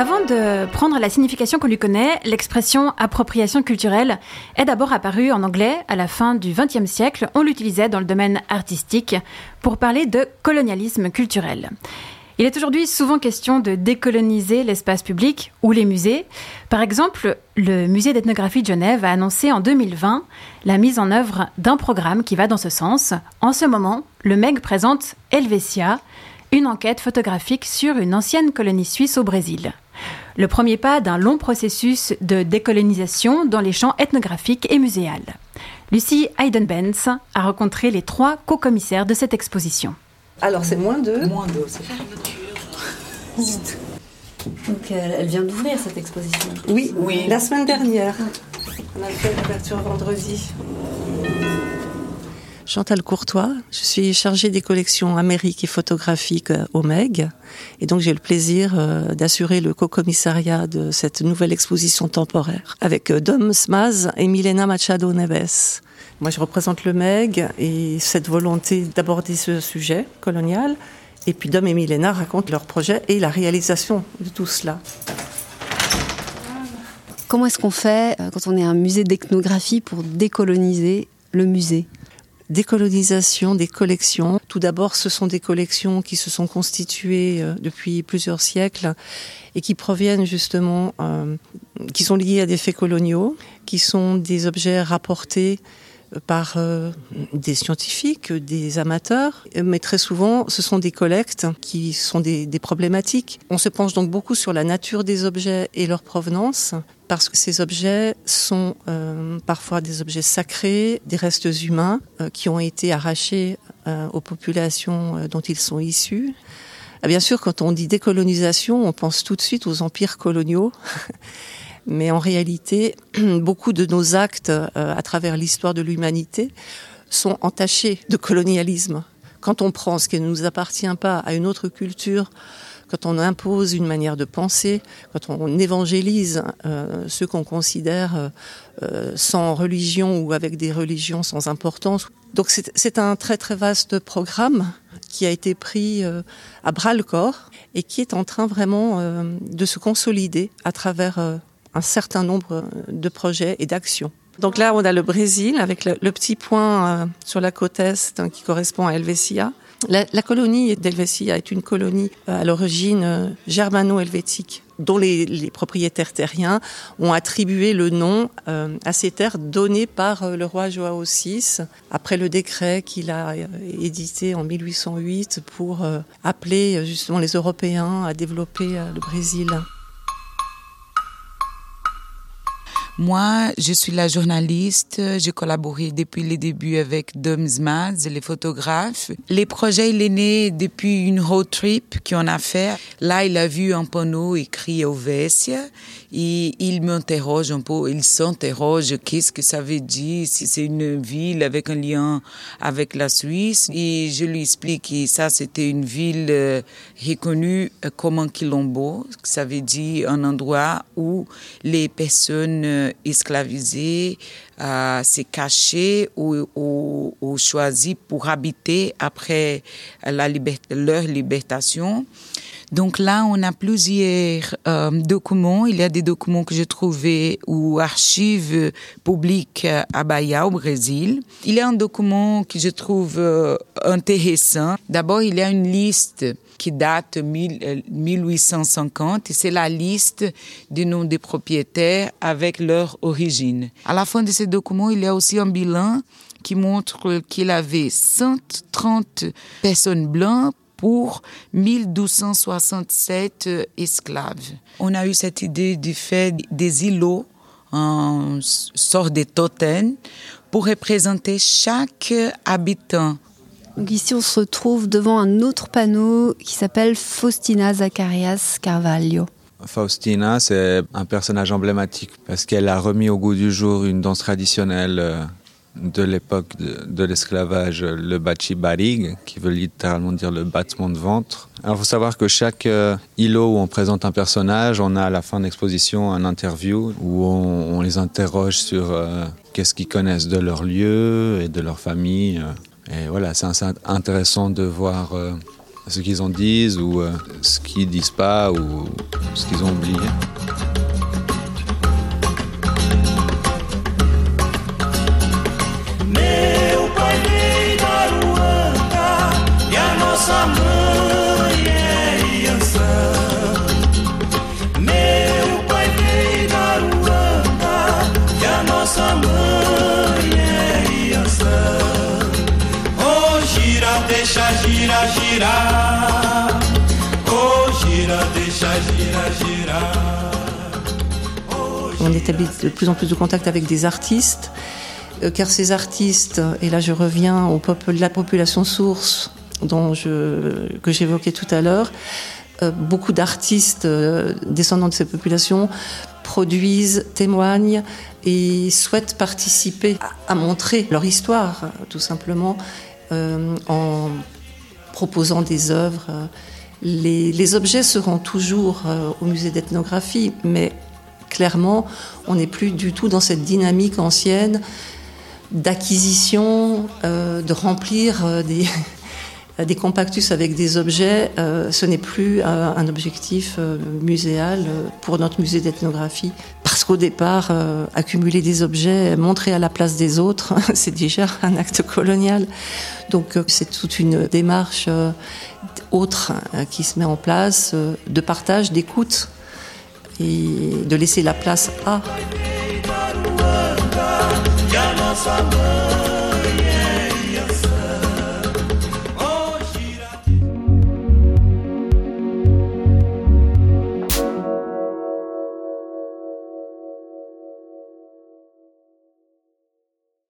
Avant de prendre la signification qu'on lui connaît, l'expression appropriation culturelle est d'abord apparue en anglais à la fin du XXe siècle. On l'utilisait dans le domaine artistique pour parler de colonialisme culturel. Il est aujourd'hui souvent question de décoloniser l'espace public ou les musées. Par exemple, le musée d'ethnographie de Genève a annoncé en 2020 la mise en œuvre d'un programme qui va dans ce sens. En ce moment, le MEG présente Helvetia, une enquête photographique sur une ancienne colonie suisse au Brésil. Le premier pas d'un long processus de décolonisation dans les champs ethnographiques et muséales. Lucie Hayden-Benz a rencontré les trois co-commissaires de cette exposition. Alors c'est moins de Moins de, c'est Donc euh, elle vient d'ouvrir cette exposition. Oui, Oui. la semaine dernière. On a fait l'ouverture vendredi. Chantal Courtois, je suis chargée des collections amériques et photographiques euh, au MEG. Et donc j'ai le plaisir euh, d'assurer le co-commissariat de cette nouvelle exposition temporaire avec euh, Dom Smaz et Milena Machado Neves. Moi je représente le MEG et cette volonté d'aborder ce sujet colonial. Et puis Dom et Milena racontent leur projet et la réalisation de tout cela. Comment est-ce qu'on fait quand on est un musée d'ethnographie pour décoloniser le musée? Décolonisation des collections. Tout d'abord, ce sont des collections qui se sont constituées euh, depuis plusieurs siècles et qui proviennent justement, euh, qui sont liées à des faits coloniaux, qui sont des objets rapportés par euh, des scientifiques, des amateurs, mais très souvent ce sont des collectes qui sont des, problématiques. On se penche donc beaucoup sur la nature des objets et leur provenance, parce que ces objets sont euh, parfois des objets sacrés, des restes humains euh, qui ont été arrachés aux populations dont ils sont issus. Ah, Bien sûr, quand on dit décolonisation, on pense tout de suite aux empires coloniaux. Mais en réalité, beaucoup de nos actes euh, à travers l'histoire de l'humanité sont entachés de colonialisme. Quand on prend ce qui ne nous appartient pas à une autre culture, quand on impose une manière de penser, quand on évangélise euh, ceux qu'on considère euh, sans religion ou avec des religions sans importance. Donc c'est un très très vaste programme qui a été pris à bras le corps et qui est en train vraiment de se consolider à travers un certain nombre de projets et d'actions. Donc là, on a le Brésil avec le, petit point euh, sur la côte est hein, qui correspond à Helvetia. La, colonie d'Helvetia est une colonie euh, à l'origine euh, germano-helvétique dont les, les propriétaires terriens ont attribué le nom euh, à ces terres données par euh, le roi Joao VI après le décret qu'il a euh, édité en 1808 pour euh, appeler euh, justement les Européens à développer euh, le Brésil. Moi, je suis la journaliste. J'ai collaboré depuis les débuts avec Dom Zmaz, les photographes. Les projets, il est né depuis une road trip qu'on a fait. Là, il a vu un panneau écrit Helvetia et il m'interroge un peu. Il s'interroge qu'est-ce que ça veut dire, si c'est une ville avec un lien avec la Suisse? Et je lui explique que ça, c'était une ville euh, reconnue euh, comme un quilombo. Ça veut dire un endroit où les personnes esclavisées euh, se cachaient ou, ou, pour habiter après la leur libération. Donc là, on a plusieurs euh, documents. Il y a des documents que j'ai trouvés ou archives publiques à Bahia, au Brésil. Il y a un document que je trouve euh, intéressant. D'abord, il y a une liste qui date mille- euh, 1850 et c'est la liste des noms des propriétaires avec leur origine. À la fin de ce document, il y a aussi un bilan qui montre qu'il avait 130 personnes blanches pour 1267 esclaves. On a eu cette idée du fait des îlots en sorte de totem pour représenter chaque habitant. Donc ici on se retrouve devant un autre panneau qui s'appelle Faustina Zacharias Carvalho. Faustina, c'est un personnage emblématique parce qu'elle a remis au goût du jour une danse traditionnelle euh, de l'époque de, l'esclavage, le barig, qui veut littéralement dire le battement de ventre. Alors, il faut savoir que chaque euh, îlot où on présente un personnage, on a à la fin de l'exposition un interview où on, les interroge sur euh, qu'est-ce qu'ils connaissent de leur lieu et de leur famille. euh. Et voilà, c'est intéressant de voir ce qu'ils en disent ou ce qu'ils disent pas ou ce qu'ils ont oublié. On établit de plus en plus de contacts avec des artistes, euh, car ces artistes, et là je reviens au peuple, la population source dont je, que j'évoquais tout à l'heure, euh, beaucoup d'artistes euh, descendants de ces populations produisent, témoignent et souhaitent participer à, montrer leur histoire, tout simplement, en proposant des œuvres. Les, objets seront toujours euh, au musée d'ethnographie, mais clairement, on n'est plus du tout dans cette dynamique ancienne d'acquisition, euh, de remplir euh, des, des compactus avec des objets. ce n'est plus un objectif muséal pour notre musée d'ethnographie. Parce qu'au départ, accumuler des objets, montrer à la place des autres, c'est déjà un acte colonial. Donc c'est toute une démarche autre euh, qui se met en place euh, de partage, d'écoute et de laisser la place à.